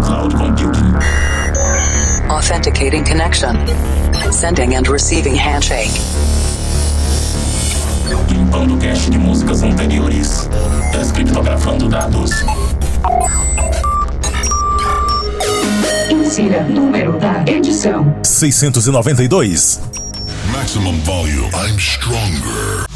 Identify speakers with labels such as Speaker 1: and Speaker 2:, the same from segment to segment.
Speaker 1: cloud computing.
Speaker 2: Authenticating connection. Sending and receiving handshake.
Speaker 1: Limpando cache de músicas anteriores. Descriptografando dados.
Speaker 3: Insira número da edição:
Speaker 4: 692.
Speaker 5: Maximum volume. I'm stronger.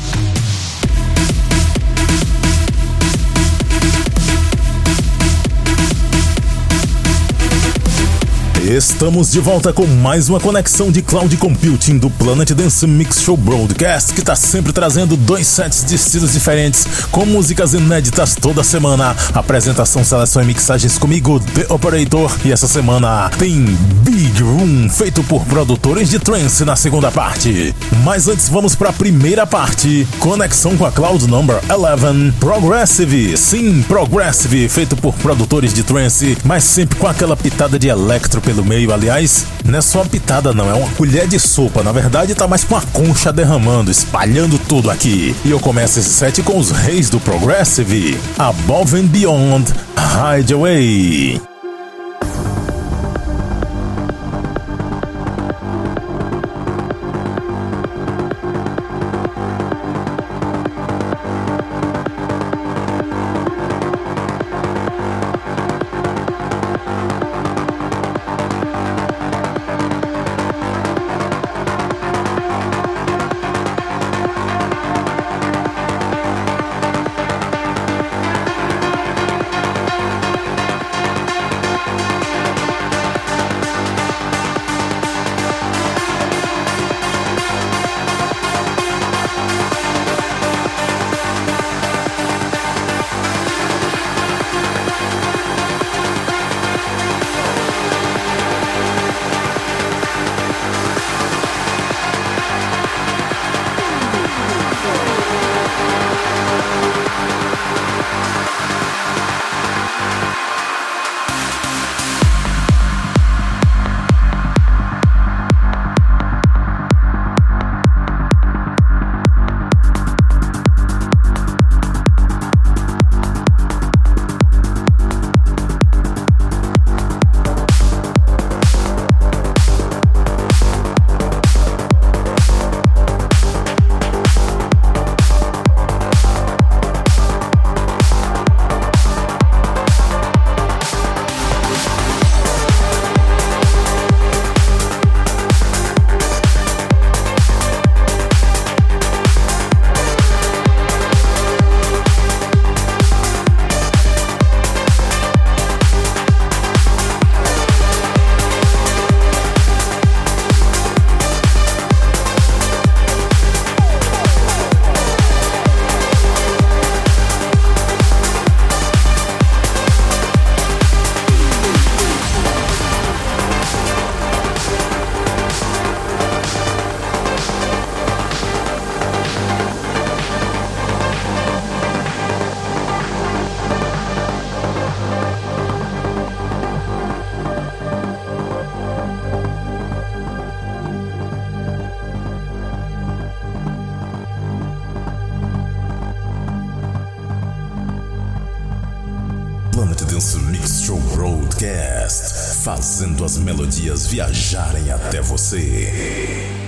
Speaker 4: Estamos de volta com mais uma conexão de cloud computing do Planet Dance Mix Show Broadcast, que está sempre trazendo dois sets de estilos diferentes, com músicas inéditas toda semana. Apresentação, seleção e mixagens comigo, The Operator. E essa semana tem Big Room, feito por produtores de trance na segunda parte. Mas antes vamos para a primeira parte, conexão com a Cloud Number 11, Progressive. Sim, Progressive, feito por produtores de trance, mas sempre com aquela pitada de electro pelo meio. Aliás, não é só uma pitada, não, é uma colher de sopa. Na verdade, tá mais com a concha derramando, espalhando tudo aqui. E eu começo esse set com os reis do Progressive: Above and Beyond, Hideaway. Show Broadcast, fazendo as melodias viajarem até você.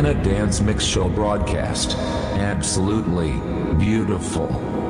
Speaker 4: Dance Mix Show broadcast.
Speaker 6: Absolutely beautiful.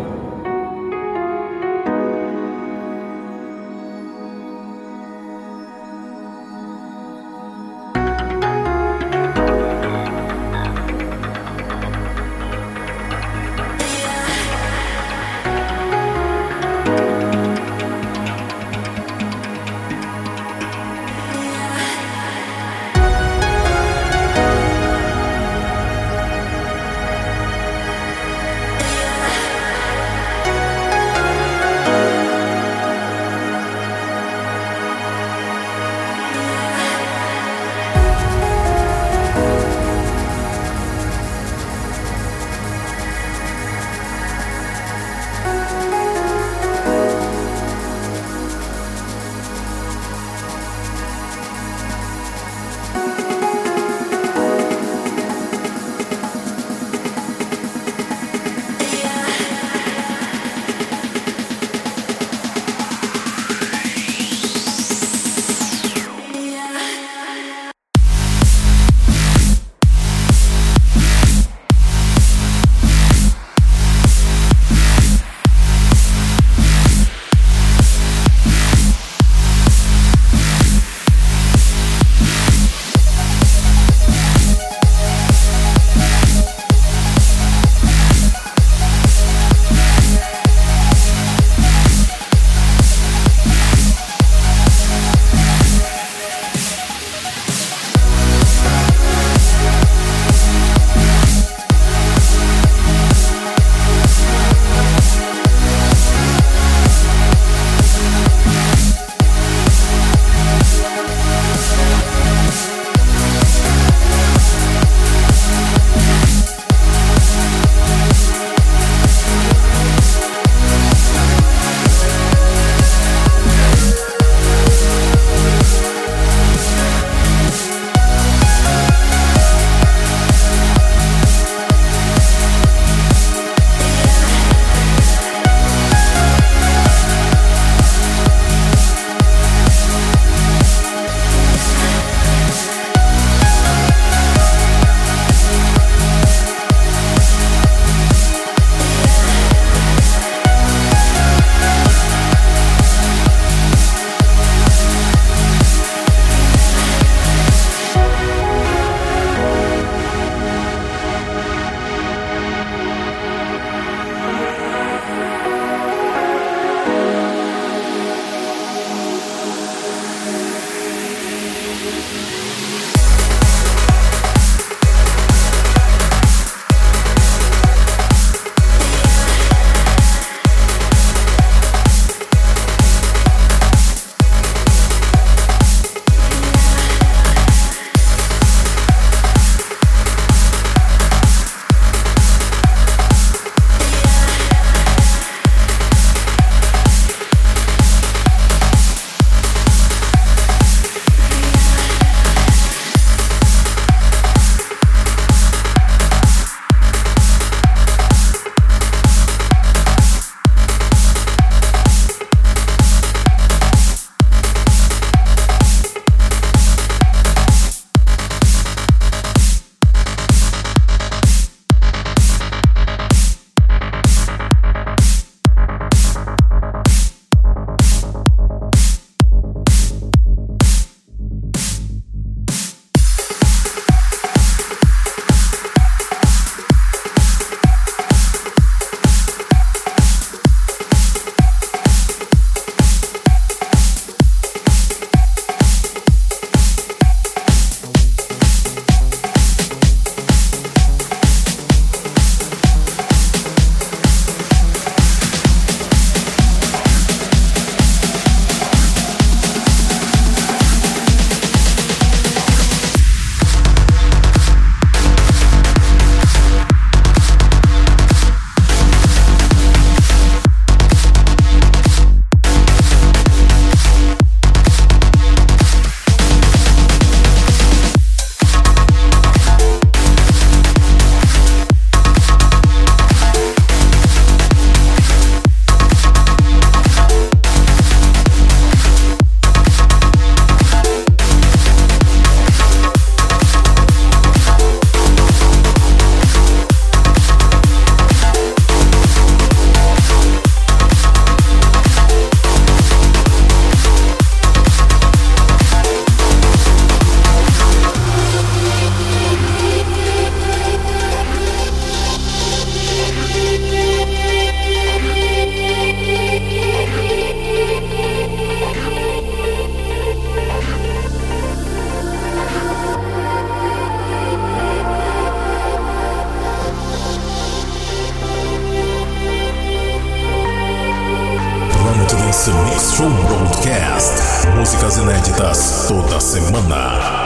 Speaker 6: Broadcast. Músicas inéditas toda semana.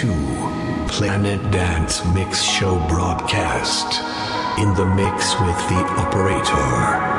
Speaker 7: Two Planet Dance Mix Show broadcast in the mix
Speaker 4: with the operator.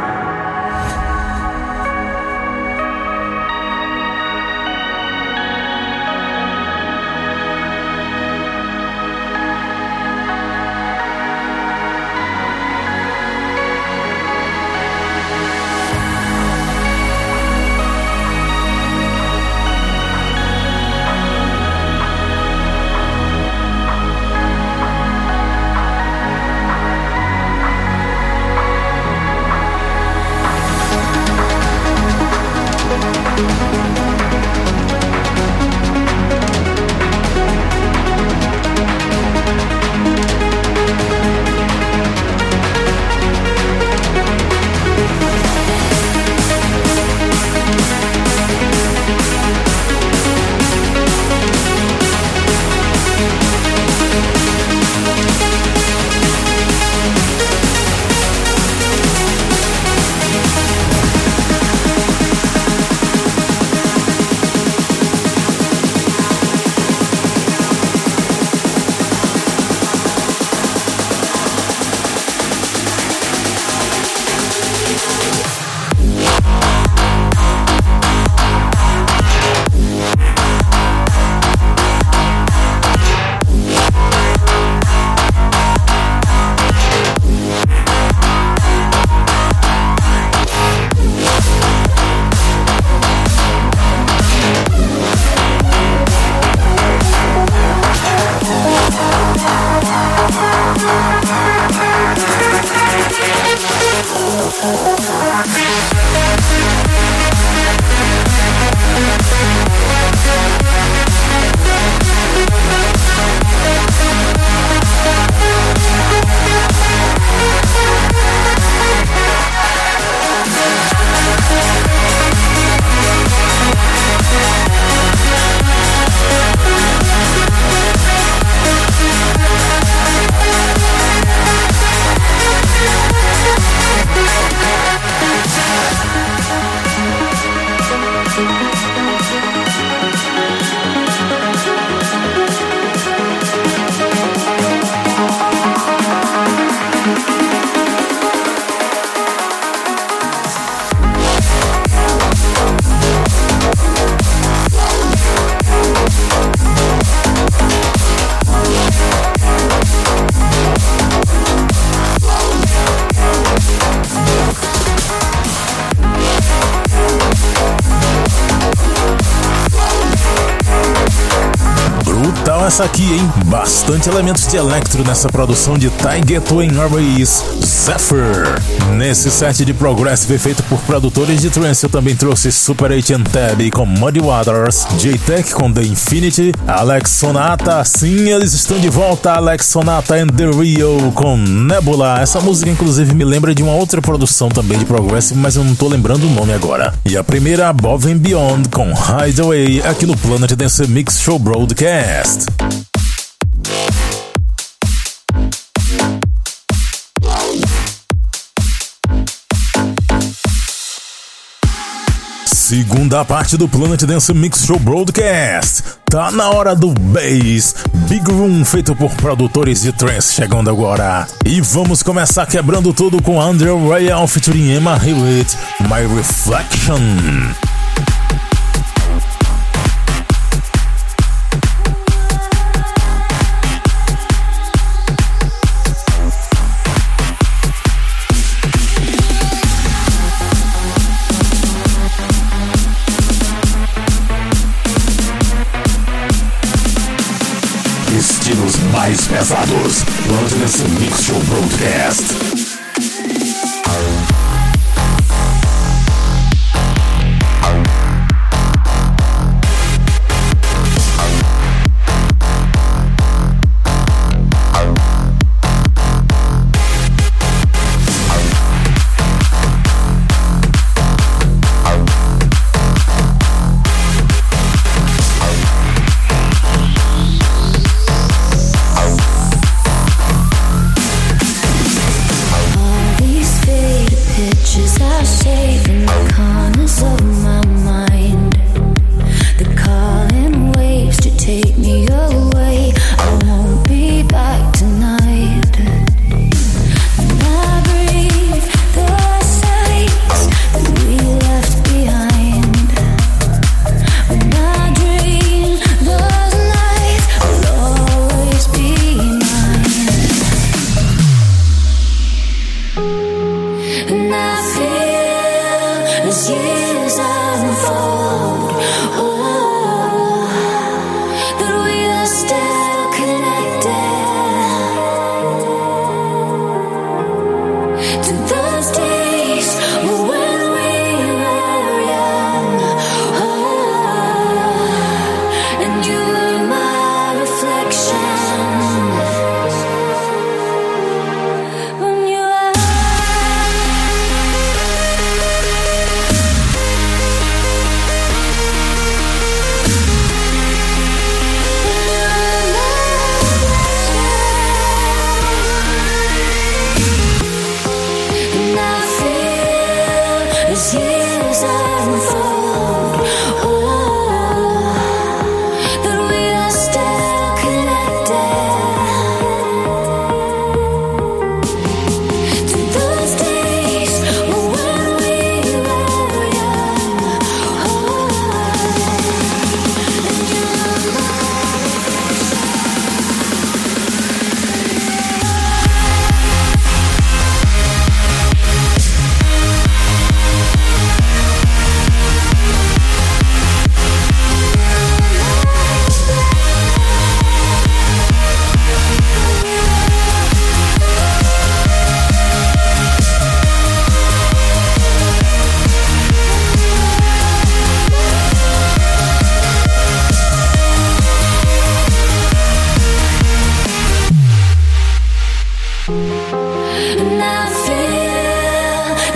Speaker 4: Bastante elementos de electro nessa produção de Ty Gateway Airways, Zephyr. Nesse set de Progressive feito por produtores de trance, eu também trouxe Super 8 and Tab com Muddy Waters, J-Tech com The Infinity, Alex Sonata, sim, eles estão de volta, Alex Sonata and The Rio com Nebula. Essa música, inclusive, me lembra de uma outra produção também de Progressive, mas eu não tô lembrando o nome agora. E a primeira, Above and Beyond com Hideaway, aqui no Planet Dance Mix Show Broadcast. Segunda parte do Planet Dance Mix Show Broadcast. Tá na hora do Bass. Big Room feito por produtores de trance chegando agora. E vamos começar quebrando tudo com Andrew Royal featuring Emma Hewitt, My Reflection.
Speaker 1: Mais pesados. Planet Mix Show Broadcast.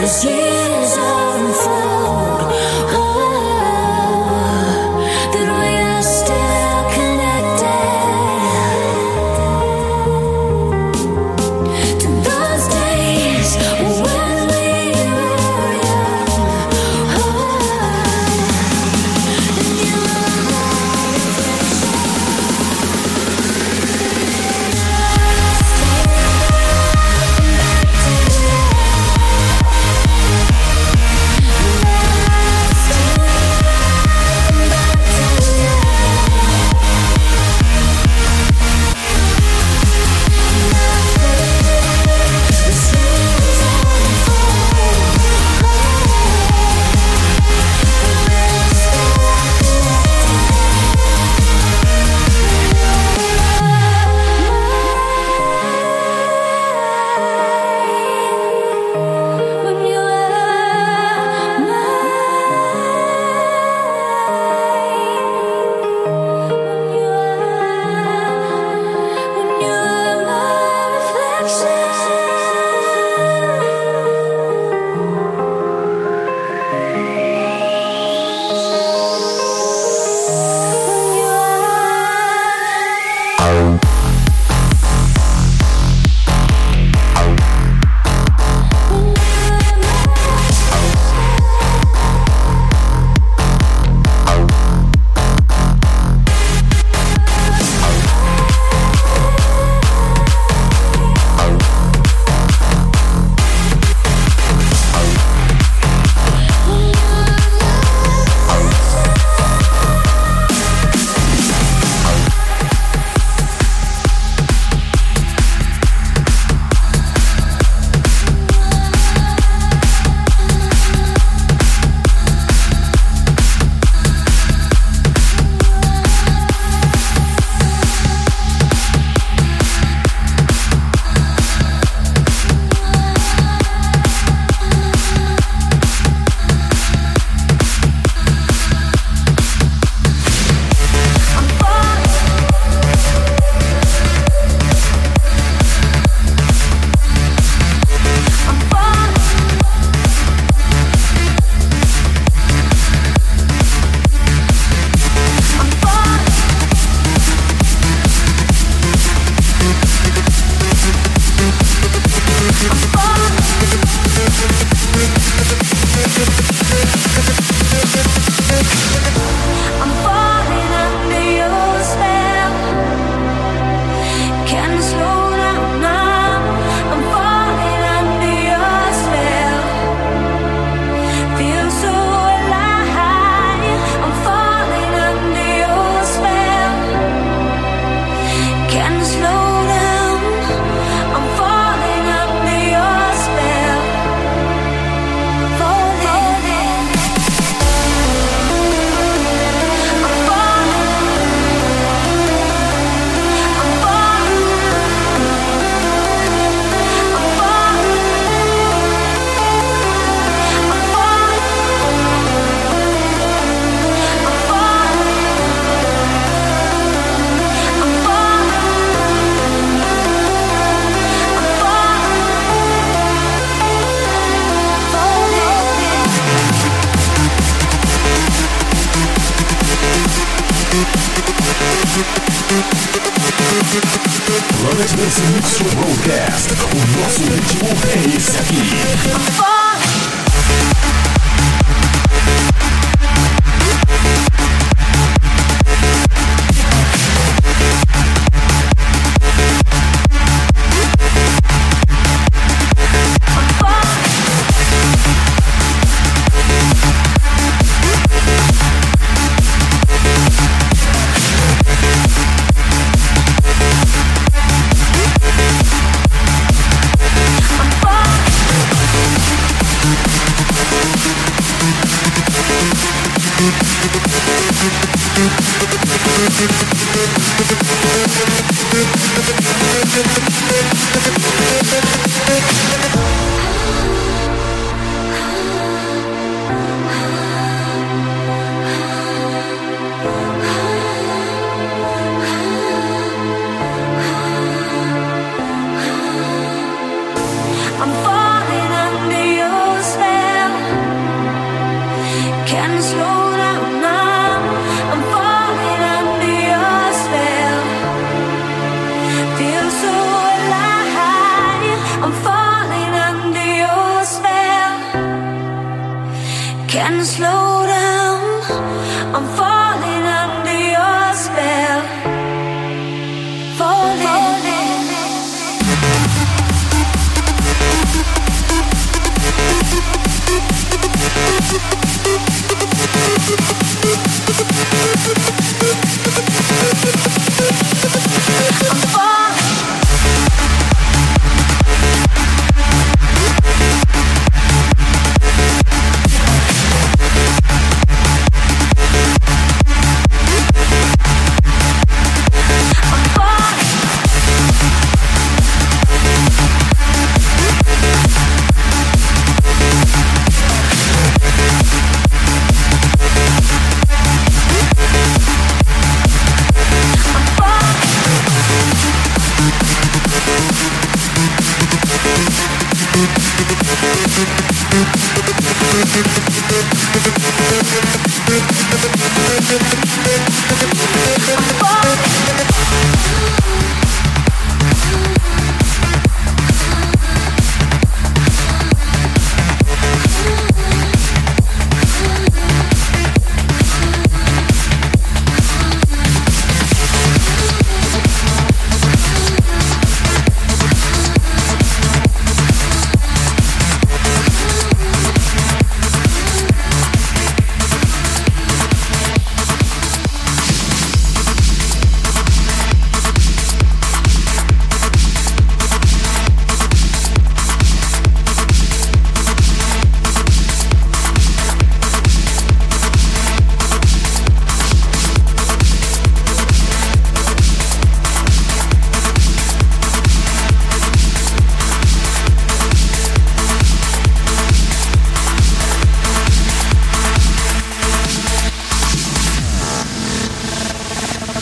Speaker 1: Cause yeah nosso ritmo é esse aqui.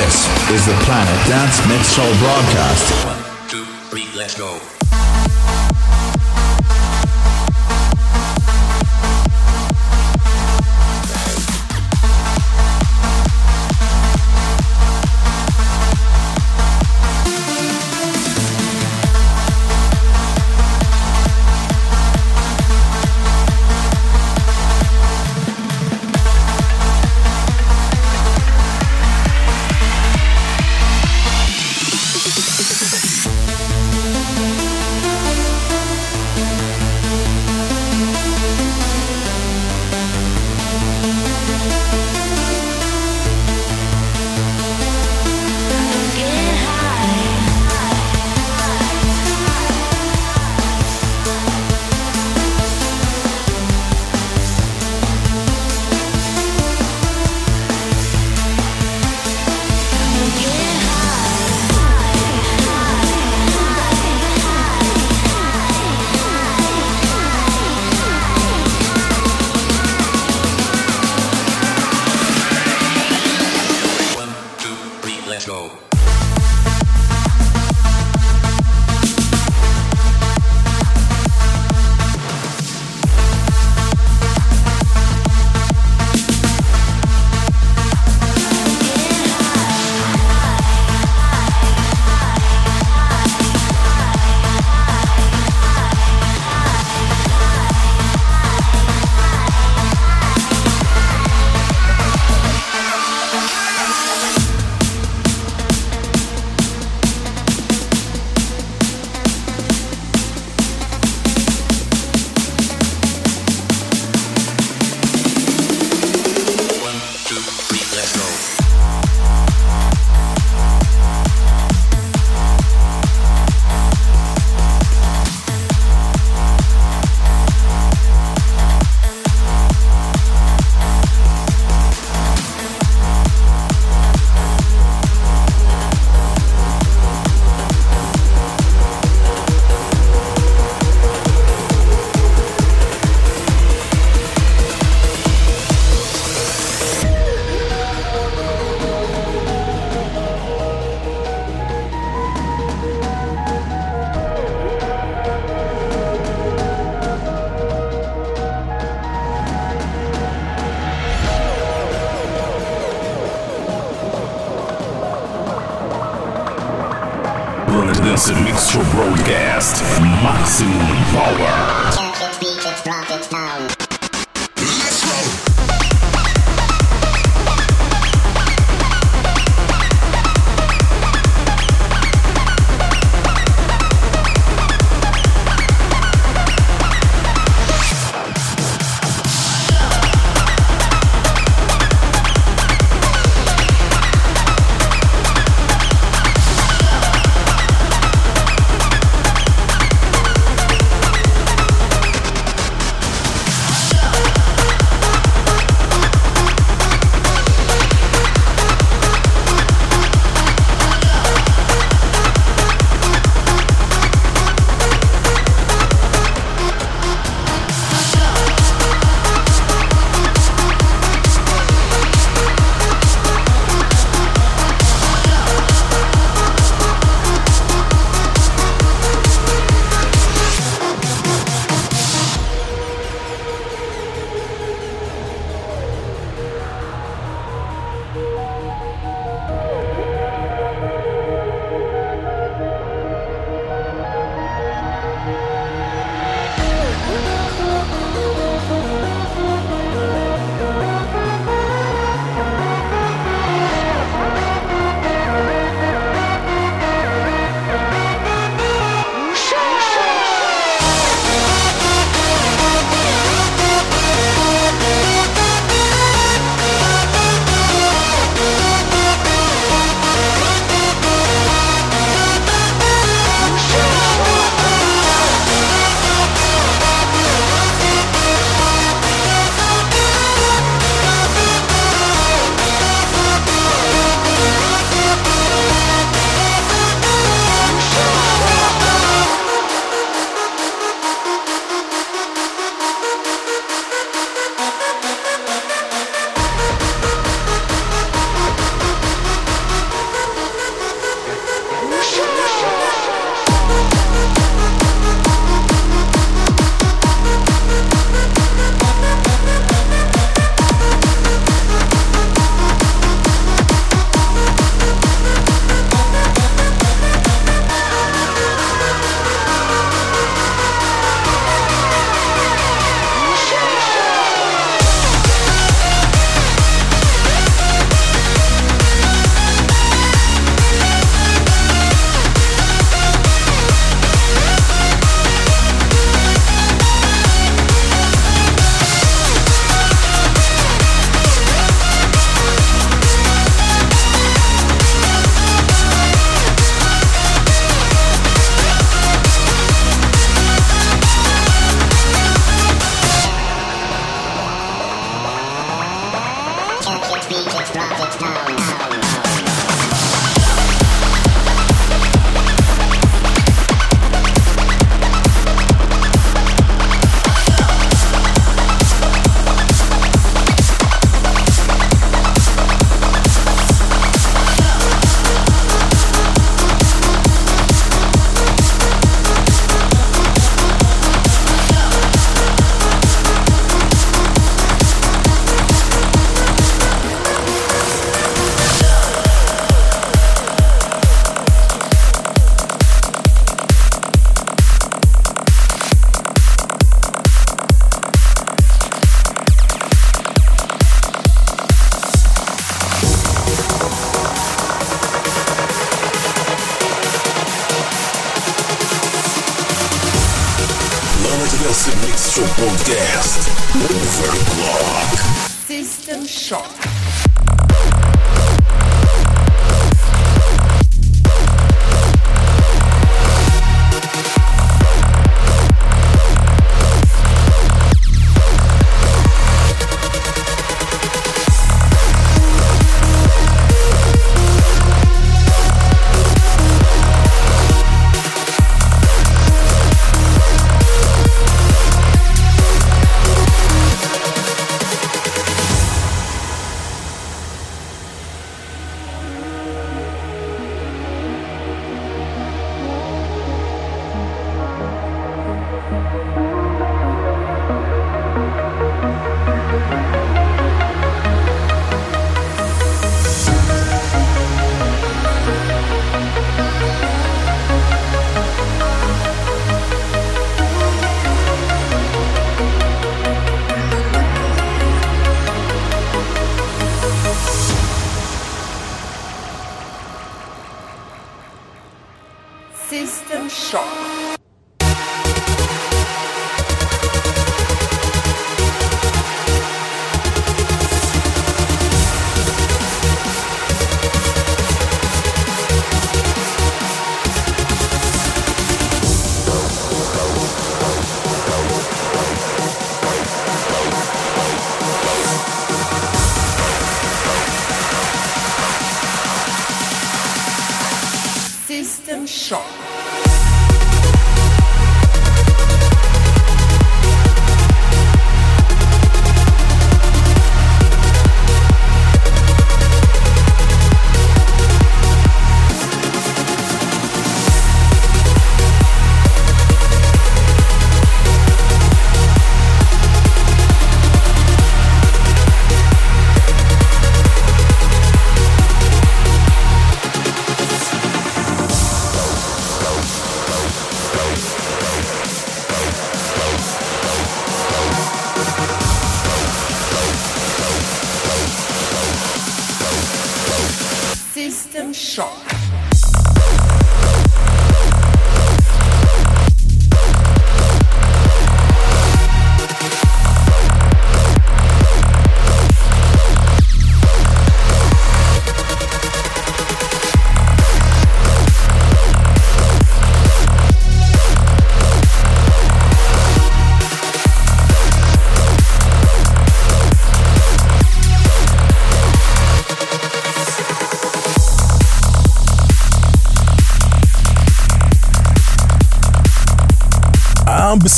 Speaker 6: This is the Planet Dance Mix Show broadcast.
Speaker 1: One, two, three, let's go.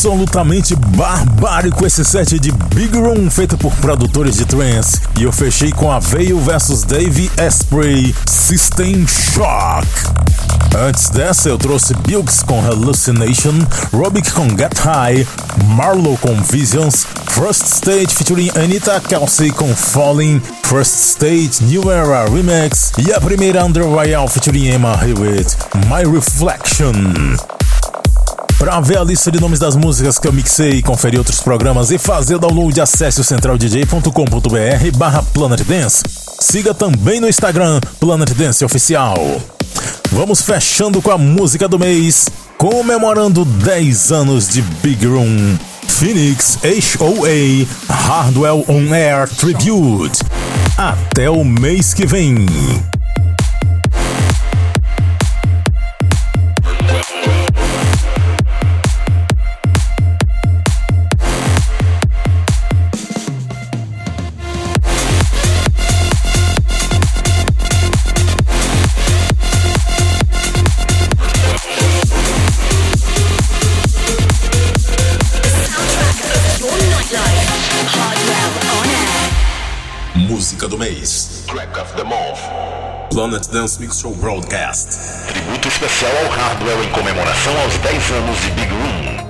Speaker 4: Absolutamente barbárico esse set de Big Room feito por produtores de trance. E eu fechei com a Veil vs Dave Asprey System Shock. Antes dessa, eu trouxe Bilks com Hallucination, Robic com Get High, Marlowe com Visions, First Stage featuring Anita Kelsey com Falling, First Stage New Era Remix e a primeira Under Royale featuring Emma Hewitt, My Reflection. Para ver a lista de nomes das músicas que eu mixei, conferir outros programas e fazer download, acesse o centraldj.com.br barra Planet Dance. Siga também no Instagram Planet Dance Oficial. Vamos fechando com a música do mês, comemorando 10 anos de Big Room. Phoenix HOA Hardwell On Air Tribute. Até o mês que vem.
Speaker 1: Planet Dance Mix Show Broadcast.
Speaker 8: Tributo especial ao Hardwell em comemoração aos 10 anos de Big Room.